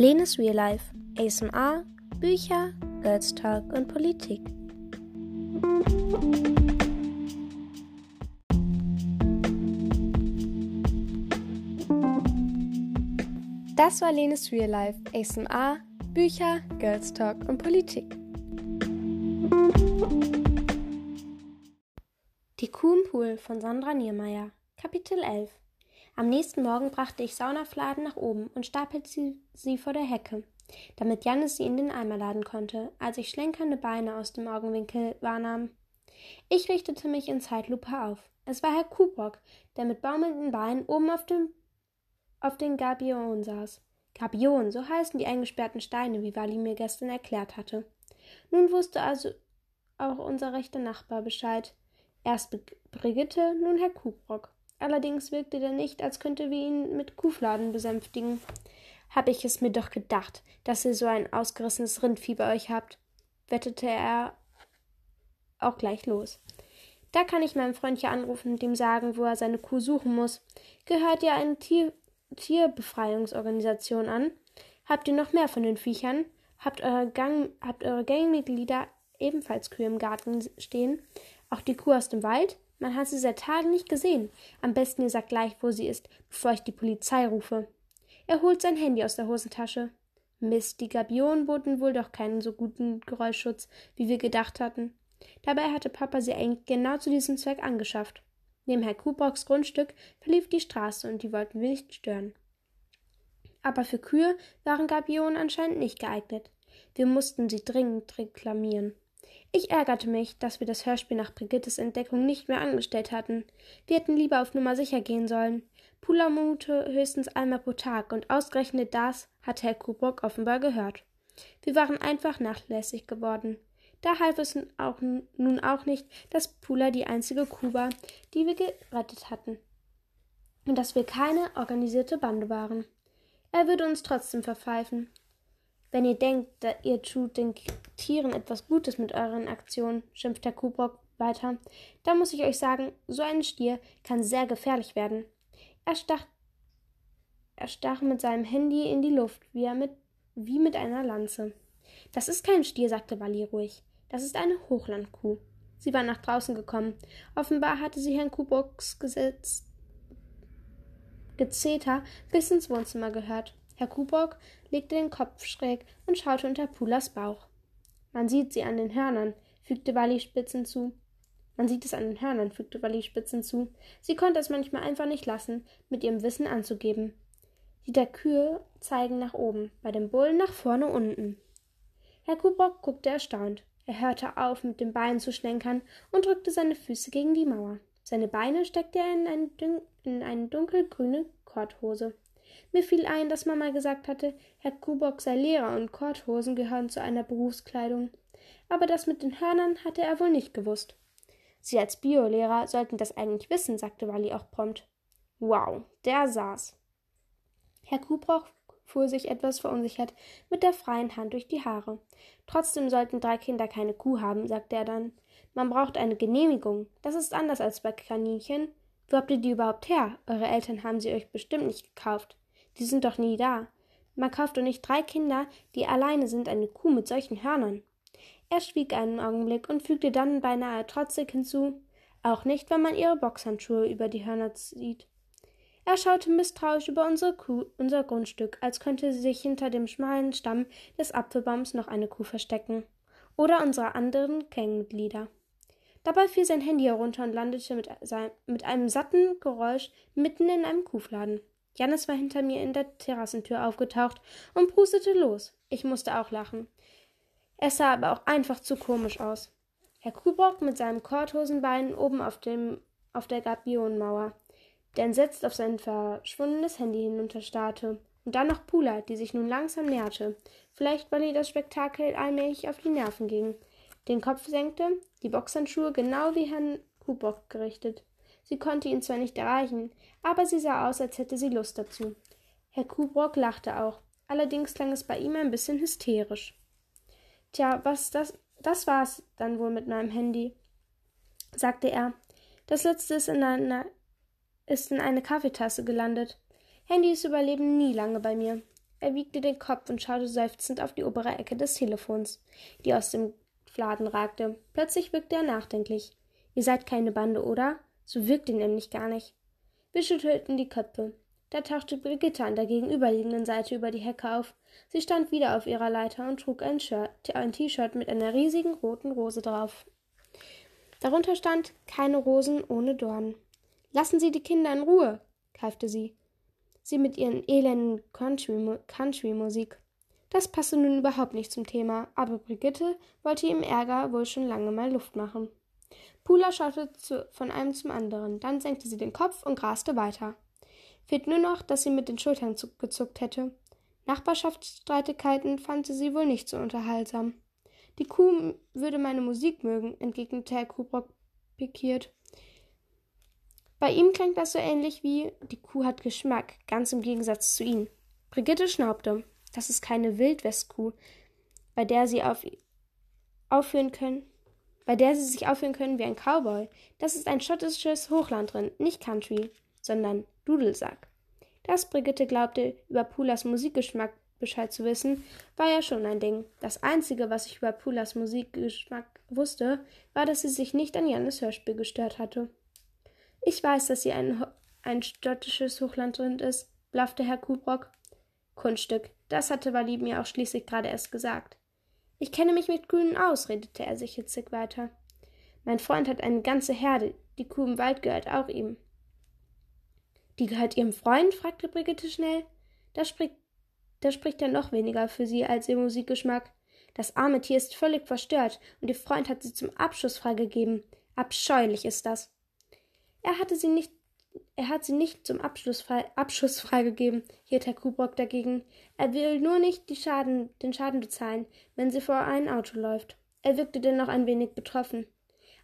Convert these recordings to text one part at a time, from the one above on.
Lenes Real Life, ASMR, Bücher, Girls Talk und Politik. Das war Lenes Real Life, ASMR, Bücher, Girls Talk und Politik. Die Kuh im Pool von Sandra Niemeyer, Kapitel 11 am nächsten Morgen brachte ich Saunafladen nach oben und stapelte sie, sie vor der Hecke, damit Jannis sie in den Eimer laden konnte, als ich schlenkernde Beine aus dem Augenwinkel wahrnahm. Ich richtete mich in Zeitlupe auf. Es war Herr Kubrock, der mit baumelnden Beinen oben auf dem auf den Gabion saß. Gabion, so heißen die eingesperrten Steine, wie Wally mir gestern erklärt hatte. Nun wusste also auch unser rechter Nachbar Bescheid. Erst Brigitte, nun Herr Kubrock. Allerdings wirkte der nicht, als könnte wir ihn mit Kuhfladen besänftigen. Hab ich es mir doch gedacht, dass ihr so ein ausgerissenes Rindvieh bei euch habt, wettete er auch gleich los. Da kann ich meinem Freund hier anrufen und ihm sagen, wo er seine Kuh suchen muss. Gehört ihr eine Tier Tierbefreiungsorganisation an? Habt ihr noch mehr von den Viechern? Habt eure, Gang habt eure Gangmitglieder ebenfalls Kühe im Garten stehen? Auch die Kuh aus dem Wald? Man hat sie seit Tagen nicht gesehen. Am besten ihr sagt gleich, wo sie ist, bevor ich die Polizei rufe. Er holt sein Handy aus der Hosentasche. Mist, die Gabionen boten wohl doch keinen so guten Geräuschschutz, wie wir gedacht hatten. Dabei hatte Papa sie eigentlich genau zu diesem Zweck angeschafft. Neben Herr Kubrocks Grundstück verlief die Straße und die wollten wir nicht stören. Aber für Kühe waren Gabionen anscheinend nicht geeignet. Wir mussten sie dringend reklamieren. Ich ärgerte mich, dass wir das Hörspiel nach Brigittes Entdeckung nicht mehr angestellt hatten. Wir hätten lieber auf Nummer sicher gehen sollen. Pulamute höchstens einmal pro Tag, und ausgerechnet das hatte Herr Kubrock offenbar gehört. Wir waren einfach nachlässig geworden. Da half es auch, nun auch nicht, dass Pula die einzige Kuh war, die wir gerettet hatten. Und dass wir keine organisierte Bande waren. Er würde uns trotzdem verpfeifen. Wenn ihr denkt, ihr tut den Tieren etwas Gutes mit euren Aktionen, schimpft Herr Kubrock weiter, dann muss ich euch sagen, so ein Stier kann sehr gefährlich werden. Er stach, er stach mit seinem Handy in die Luft, wie, er mit, wie mit einer Lanze. Das ist kein Stier, sagte Wally ruhig. Das ist eine Hochlandkuh. Sie war nach draußen gekommen. Offenbar hatte sie Herrn Kubrocks Gesetz Gezeter bis ins Wohnzimmer gehört. Herr Kubok legte den Kopf schräg und schaute unter Pulas Bauch. Man sieht sie an den Hörnern, fügte Wally spitzen zu. Man sieht es an den Hörnern, fügte Wally spitzen zu. Sie konnte es manchmal einfach nicht lassen, mit ihrem Wissen anzugeben. Die der Kühe zeigen nach oben, bei dem Bullen nach vorne unten. Herr Kubok guckte erstaunt. Er hörte auf, mit den Beinen zu schlenkern und drückte seine Füße gegen die Mauer. Seine Beine steckte er in, ein in eine dunkelgrüne Korthose. Mir fiel ein, dass Mama gesagt hatte, Herr Kubok sei Lehrer und Korthosen gehören zu einer Berufskleidung. Aber das mit den Hörnern hatte er wohl nicht gewusst. Sie als Biolehrer sollten das eigentlich wissen, sagte Wally auch prompt. Wow, der saß. Herr Kubroch fuhr sich etwas verunsichert mit der freien Hand durch die Haare. Trotzdem sollten drei Kinder keine Kuh haben, sagte er dann. Man braucht eine Genehmigung. Das ist anders als bei Kaninchen. Wo habt ihr die überhaupt her? Eure Eltern haben sie euch bestimmt nicht gekauft. Die sind doch nie da. Man kauft doch nicht drei Kinder, die alleine sind, eine Kuh mit solchen Hörnern. Er schwieg einen Augenblick und fügte dann beinahe trotzig hinzu, auch nicht, wenn man ihre Boxhandschuhe über die Hörner zieht. Er schaute misstrauisch über unsere Kuh, unser Grundstück, als könnte sie sich hinter dem schmalen Stamm des Apfelbaums noch eine Kuh verstecken. Oder unsere anderen Gangmitglieder. Dabei fiel sein Handy herunter und landete mit, mit einem satten Geräusch mitten in einem Kuhfladen. Janis war hinter mir in der Terrassentür aufgetaucht und prustete los. Ich musste auch lachen. Es sah aber auch einfach zu komisch aus. Herr Kubrock mit seinem Korthosenbein oben auf, dem, auf der Gabionenmauer, der entsetzt auf sein verschwundenes Handy hinunterstarrte. Und dann noch Pula, die sich nun langsam näherte. Vielleicht, weil ihr das Spektakel allmählich auf die Nerven ging. Den Kopf senkte, die Boxhandschuhe genau wie Herrn Kubrock gerichtet. Sie konnte ihn zwar nicht erreichen, aber sie sah aus, als hätte sie Lust dazu. Herr Kubrock lachte auch, allerdings klang es bei ihm ein bisschen hysterisch. Tja, was das das war's dann wohl mit meinem Handy, sagte er. Das letzte ist in einer ist in eine Kaffeetasse gelandet. Handys überleben nie lange bei mir. Er wiegte den Kopf und schaute seufzend auf die obere Ecke des Telefons, die aus dem Fladen ragte. Plötzlich wirkte er nachdenklich. Ihr seid keine Bande, oder? So wirkt ihr nämlich gar nicht. Wir schüttelten die Köpfe. Da tauchte Brigitte an der gegenüberliegenden Seite über die Hecke auf. Sie stand wieder auf ihrer Leiter und trug ein T-Shirt mit einer riesigen roten Rose drauf. Darunter stand keine Rosen ohne Dornen. Lassen Sie die Kinder in Ruhe, keifte sie. Sie mit ihren elenden Country-Musik. Das passte nun überhaupt nicht zum Thema, aber Brigitte wollte ihrem Ärger wohl schon lange mal Luft machen. Pula schaute zu, von einem zum anderen, dann senkte sie den Kopf und graste weiter. Fehlt nur noch, dass sie mit den Schultern gezuckt hätte. Nachbarschaftsstreitigkeiten fand sie wohl nicht so unterhaltsam. Die Kuh würde meine Musik mögen, entgegnete Herr Kubrock pikiert. Bei ihm klingt das so ähnlich wie die Kuh hat Geschmack, ganz im Gegensatz zu ihm. Brigitte schnaubte. Das ist keine Wildwestkuh, bei der sie auf aufführen können, bei der sie sich aufführen können wie ein Cowboy. Das ist ein schottisches Hochlandrind, nicht Country, sondern Dudelsack. Dass Brigitte glaubte, über Pulas Musikgeschmack Bescheid zu wissen, war ja schon ein Ding. Das Einzige, was ich über Pulas Musikgeschmack wusste, war, dass sie sich nicht an Jannes Hörspiel gestört hatte. Ich weiß, dass sie ein, ein stottisches Hochlandrind ist, blaffte Herr Kubrock. Kunststück, das hatte Walid mir auch schließlich gerade erst gesagt. Ich kenne mich mit Kühen aus, redete er sich hitzig weiter. Mein Freund hat eine ganze Herde, die Kuh im Wald gehört auch ihm. Die gehört Ihrem Freund? fragte Brigitte schnell. Da spricht, da spricht er noch weniger für sie als ihr Musikgeschmack. Das arme Tier ist völlig verstört und ihr Freund hat sie zum Abschuss freigegeben. Abscheulich ist das. Er hatte sie nicht er hat sie nicht zum Abschluss freigegeben, hielt Herr Kubrock dagegen. Er will nur nicht Schaden, den Schaden bezahlen, wenn sie vor ein Auto läuft. Er wirkte dennoch ein wenig betroffen.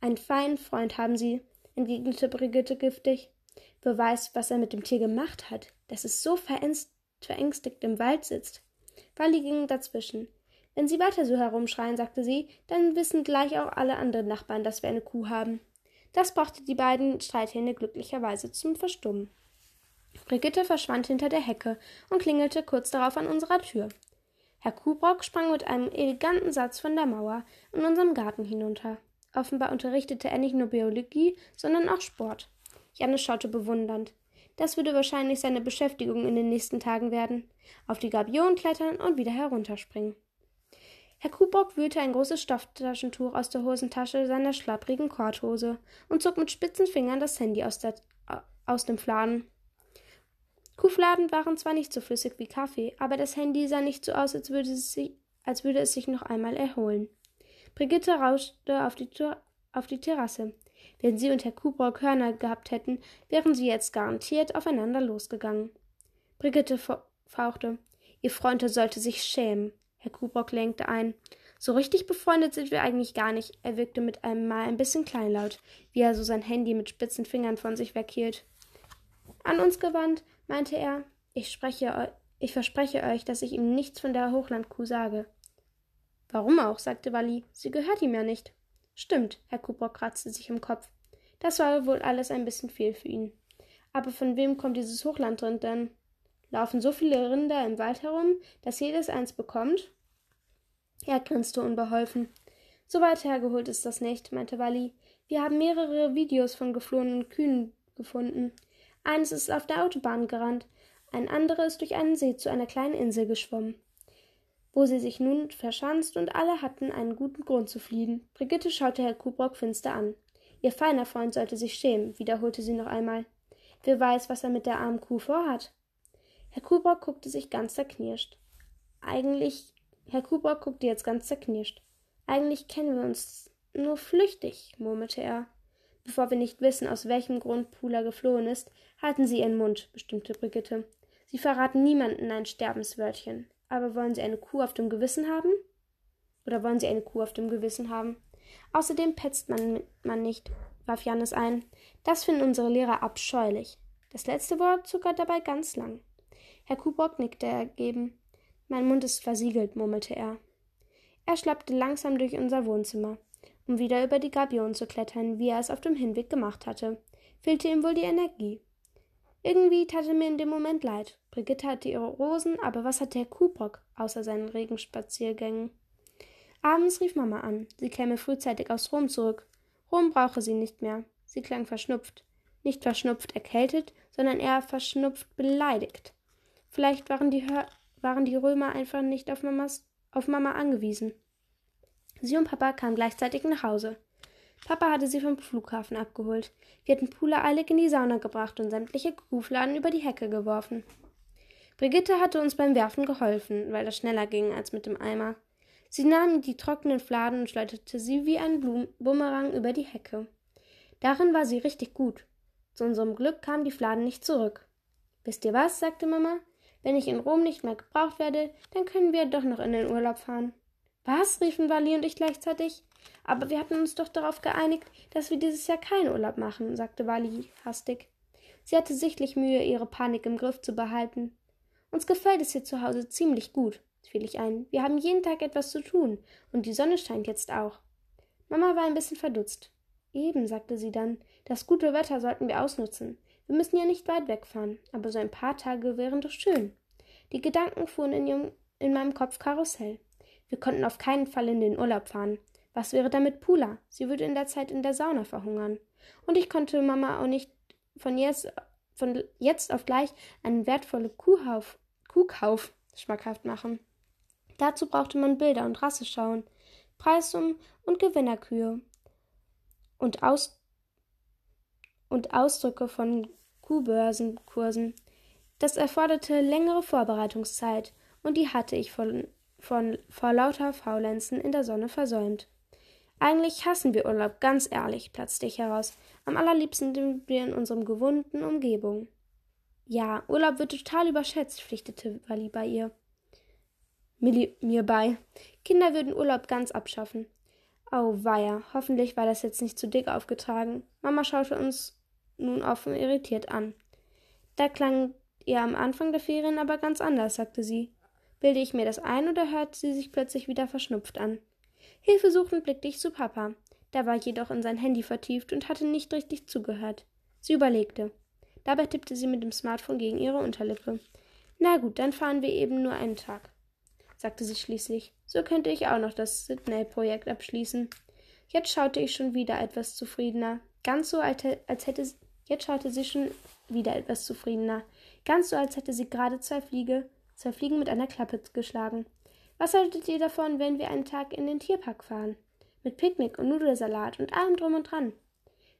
Einen feinen Freund haben Sie, entgegnete Brigitte giftig. Wer weiß, was er mit dem Tier gemacht hat, dass es so verängstigt im Wald sitzt. Wally ging dazwischen. Wenn Sie weiter so herumschreien, sagte sie, dann wissen gleich auch alle anderen Nachbarn, dass wir eine Kuh haben. Das brachte die beiden Streithähne glücklicherweise zum Verstummen. Brigitte verschwand hinter der Hecke und klingelte kurz darauf an unserer Tür. Herr Kubrock sprang mit einem eleganten Satz von der Mauer in unserem Garten hinunter. Offenbar unterrichtete er nicht nur Biologie, sondern auch Sport. Janne schaute bewundernd. Das würde wahrscheinlich seine Beschäftigung in den nächsten Tagen werden. Auf die Gabion klettern und wieder herunterspringen. Herr Kubock wühlte ein großes Stofftaschentuch aus der Hosentasche seiner schlapprigen Korthose und zog mit spitzen Fingern das Handy aus, der, aus dem Fladen. Kuhfladen waren zwar nicht so flüssig wie Kaffee, aber das Handy sah nicht so aus, als würde, es sich, als würde es sich noch einmal erholen. Brigitte rauschte auf die, auf die Terrasse. Wenn sie und Herr Kuhbrock Hörner gehabt hätten, wären sie jetzt garantiert aufeinander losgegangen. Brigitte fauchte. Ihr Freund sollte sich schämen. Herr Kubrock lenkte ein. So richtig befreundet sind wir eigentlich gar nicht. Er wirkte mit einem Mal ein bisschen kleinlaut, wie er so sein Handy mit spitzen Fingern von sich weghielt. An uns gewandt, meinte er, ich spreche, ich verspreche euch, dass ich ihm nichts von der Hochlandkuh sage. Warum auch? sagte Wally. Sie gehört ihm ja nicht. Stimmt, Herr Kubrock kratzte sich im Kopf. Das war wohl alles ein bisschen viel für ihn. Aber von wem kommt dieses Hochlandrind denn? Laufen so viele Rinder im Wald herum, dass jedes eins bekommt? Er grinste unbeholfen. So weit hergeholt ist das nicht, meinte Wally. Wir haben mehrere Videos von geflohenen Kühen gefunden. Eines ist auf der Autobahn gerannt, ein anderes durch einen See zu einer kleinen Insel geschwommen, wo sie sich nun verschanzt und alle hatten einen guten Grund zu fliehen. Brigitte schaute Herr Kubrock finster an. Ihr feiner Freund sollte sich schämen, wiederholte sie noch einmal. Wer weiß, was er mit der armen Kuh vorhat. Herr Kubrock guckte sich ganz zerknirscht. Eigentlich, Herr Kubrock guckte jetzt ganz zerknirscht. Eigentlich kennen wir uns nur flüchtig, murmelte er. Bevor wir nicht wissen, aus welchem Grund Pula geflohen ist, halten Sie Ihren Mund, bestimmte Brigitte. Sie verraten niemanden ein Sterbenswörtchen. Aber wollen Sie eine Kuh auf dem Gewissen haben? Oder wollen Sie eine Kuh auf dem Gewissen haben? Außerdem petzt man, man nicht, warf Jannis ein. Das finden unsere Lehrer abscheulich. Das letzte Wort zuckert dabei ganz lang. Herr Kubok nickte ergeben. Mein Mund ist versiegelt, murmelte er. Er schleppte langsam durch unser Wohnzimmer, um wieder über die Gabion zu klettern, wie er es auf dem Hinweg gemacht hatte. Fehlte ihm wohl die Energie. Irgendwie tat er mir in dem Moment leid. Brigitte hatte ihre Rosen, aber was hatte Herr Kuhbock außer seinen Regenspaziergängen? Abends rief Mama an. Sie käme frühzeitig aus Rom zurück. Rom brauche sie nicht mehr. Sie klang verschnupft. Nicht verschnupft erkältet, sondern eher verschnupft beleidigt. Vielleicht waren die, Hör waren die Römer einfach nicht auf, Mamas, auf Mama angewiesen. Sie und Papa kamen gleichzeitig nach Hause. Papa hatte sie vom Flughafen abgeholt. Wir hatten Pula eilig in die Sauna gebracht und sämtliche Kuhfladen über die Hecke geworfen. Brigitte hatte uns beim Werfen geholfen, weil das schneller ging als mit dem Eimer. Sie nahm die trockenen Fladen und schleuderte sie wie ein Blum Bumerang über die Hecke. Darin war sie richtig gut. Zu unserem Glück kamen die Fladen nicht zurück. Wisst ihr was? sagte Mama. Wenn ich in Rom nicht mehr gebraucht werde, dann können wir doch noch in den Urlaub fahren. Was? riefen Wally und ich gleichzeitig. Aber wir hatten uns doch darauf geeinigt, dass wir dieses Jahr keinen Urlaub machen, sagte Wally hastig. Sie hatte sichtlich Mühe, ihre Panik im Griff zu behalten. Uns gefällt es hier zu Hause ziemlich gut, fiel ich ein. Wir haben jeden Tag etwas zu tun, und die Sonne scheint jetzt auch. Mama war ein bisschen verdutzt. Eben, sagte sie dann, das gute Wetter sollten wir ausnutzen. Wir müssen ja nicht weit wegfahren, aber so ein paar Tage wären doch schön. Die Gedanken fuhren in, ihrem, in meinem Kopf Karussell. Wir konnten auf keinen Fall in den Urlaub fahren. Was wäre da mit Pula? Sie würde in der Zeit in der Sauna verhungern. Und ich konnte Mama auch nicht von jetzt, von jetzt auf gleich einen wertvollen Kuhhauf, Kuhkauf schmackhaft machen. Dazu brauchte man Bilder und Rasseschauen, Preissummen und Gewinnerkühe und, Aus und Ausdrücke von Kuhbörsenkursen. Das erforderte längere Vorbereitungszeit, und die hatte ich von von vor lauter Faulenzen in der Sonne versäumt. Eigentlich hassen wir Urlaub, ganz ehrlich, platzte ich heraus. Am allerliebsten sind wir in unserem gewohnten Umgebung. Ja, Urlaub wird total überschätzt, pflichtete Wally bei ihr. Millie mir bei. Kinder würden Urlaub ganz abschaffen. Oh weia, hoffentlich war das jetzt nicht zu dick aufgetragen. Mama schaute uns nun offen irritiert an. Da klang ihr am Anfang der Ferien aber ganz anders, sagte sie. Bilde ich mir das ein oder hört sie sich plötzlich wieder verschnupft an? Hilfesuchend blickte ich zu Papa. Der war jedoch in sein Handy vertieft und hatte nicht richtig zugehört. Sie überlegte. Dabei tippte sie mit dem Smartphone gegen ihre Unterlippe. Na gut, dann fahren wir eben nur einen Tag, sagte sie schließlich. So könnte ich auch noch das Sydney-Projekt abschließen. Jetzt schaute ich schon wieder etwas zufriedener. Ganz so, als hätte jetzt schaute sie schon wieder etwas zufriedener. Ganz so, als hätte sie gerade zwei Fliege zwei Fliegen mit einer Klappe geschlagen. Was haltet ihr davon, wenn wir einen Tag in den Tierpark fahren? Mit Picknick und Nudelsalat und allem drum und dran.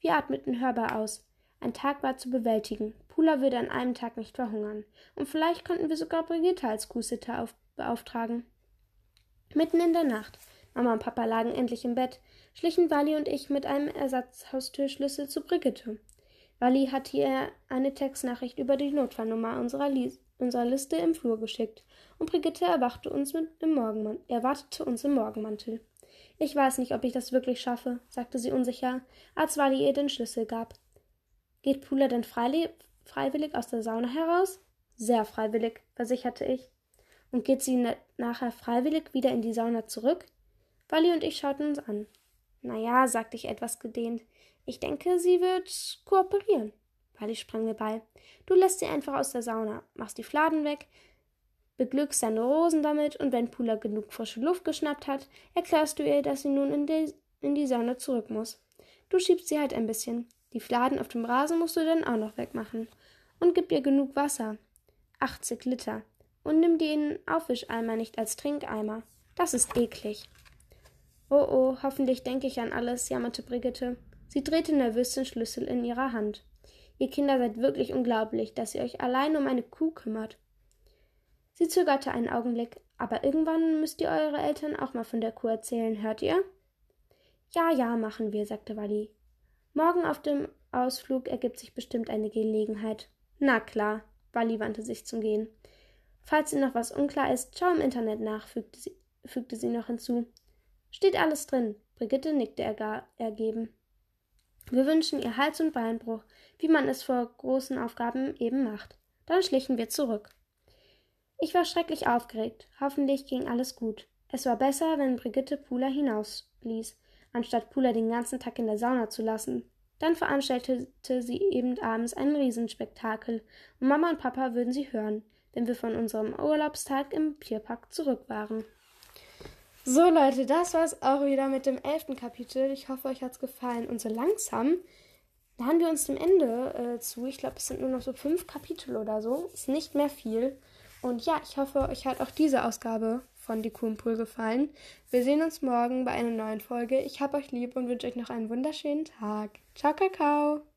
Wir atmeten hörbar aus. Ein Tag war zu bewältigen. Pula würde an einem Tag nicht verhungern. Und vielleicht konnten wir sogar Brigitte als Kuhsitter beauftragen. Mitten in der Nacht. Mama und Papa lagen endlich im Bett, schlichen Wally und ich mit einem Ersatzhaustürschlüssel zu Brigitte. Wally hatte ihr eine Textnachricht über die Notfallnummer unserer Lies unserer Liste im Flur geschickt, und Brigitte erwachte uns mit im Morgenmantel, erwartete uns im Morgenmantel. Ich weiß nicht, ob ich das wirklich schaffe, sagte sie unsicher, als Wally ihr den Schlüssel gab. Geht Pula denn freiwillig aus der Sauna heraus? Sehr freiwillig, versicherte ich. Und geht sie nachher freiwillig wieder in die Sauna zurück? Wally und ich schauten uns an. Na ja, sagte ich etwas gedehnt. Ich denke, sie wird kooperieren. Wally sprang mir bei. Du lässt sie einfach aus der Sauna, machst die Fladen weg, beglückst deine Rosen damit und wenn Pula genug frische Luft geschnappt hat, erklärst du ihr, dass sie nun in die, in die Sauna zurück muss. Du schiebst sie halt ein bisschen. Die Fladen auf dem Rasen musst du dann auch noch wegmachen. Und gib ihr genug Wasser. 80 Liter. Und nimm den Aufwischeimer nicht als Trinkeimer. Das ist eklig. Oh oh, hoffentlich denke ich an alles, jammerte Brigitte. Sie drehte nervös den Schlüssel in ihrer Hand. Ihr Kinder seid wirklich unglaublich, dass ihr euch allein um eine Kuh kümmert. Sie zögerte einen Augenblick, aber irgendwann müsst ihr eure Eltern auch mal von der Kuh erzählen, hört ihr? Ja, ja, machen wir, sagte Wally. Morgen auf dem Ausflug ergibt sich bestimmt eine Gelegenheit. Na klar, Wally wandte sich zum Gehen. Falls Ihnen noch was unklar ist, schau im Internet nach, fügte sie, fügte sie noch hinzu. Steht alles drin. Brigitte nickte ergeben. Wir wünschen ihr Hals- und Beinbruch, wie man es vor großen Aufgaben eben macht. Dann schlichen wir zurück. Ich war schrecklich aufgeregt. Hoffentlich ging alles gut. Es war besser, wenn Brigitte Pula hinausließ, anstatt Pula den ganzen Tag in der Sauna zu lassen. Dann veranstaltete sie eben abends ein Riesenspektakel, und Mama und Papa würden sie hören, wenn wir von unserem Urlaubstag im Tierpark zurück waren. So Leute, das war's auch wieder mit dem elften Kapitel. Ich hoffe, euch hat's gefallen. Und so langsam nahen wir uns dem Ende äh, zu. Ich glaube, es sind nur noch so fünf Kapitel oder so. Ist nicht mehr viel. Und ja, ich hoffe, euch hat auch diese Ausgabe von Die Kuhmpool gefallen. Wir sehen uns morgen bei einer neuen Folge. Ich hab euch lieb und wünsche euch noch einen wunderschönen Tag. Ciao, Kakao!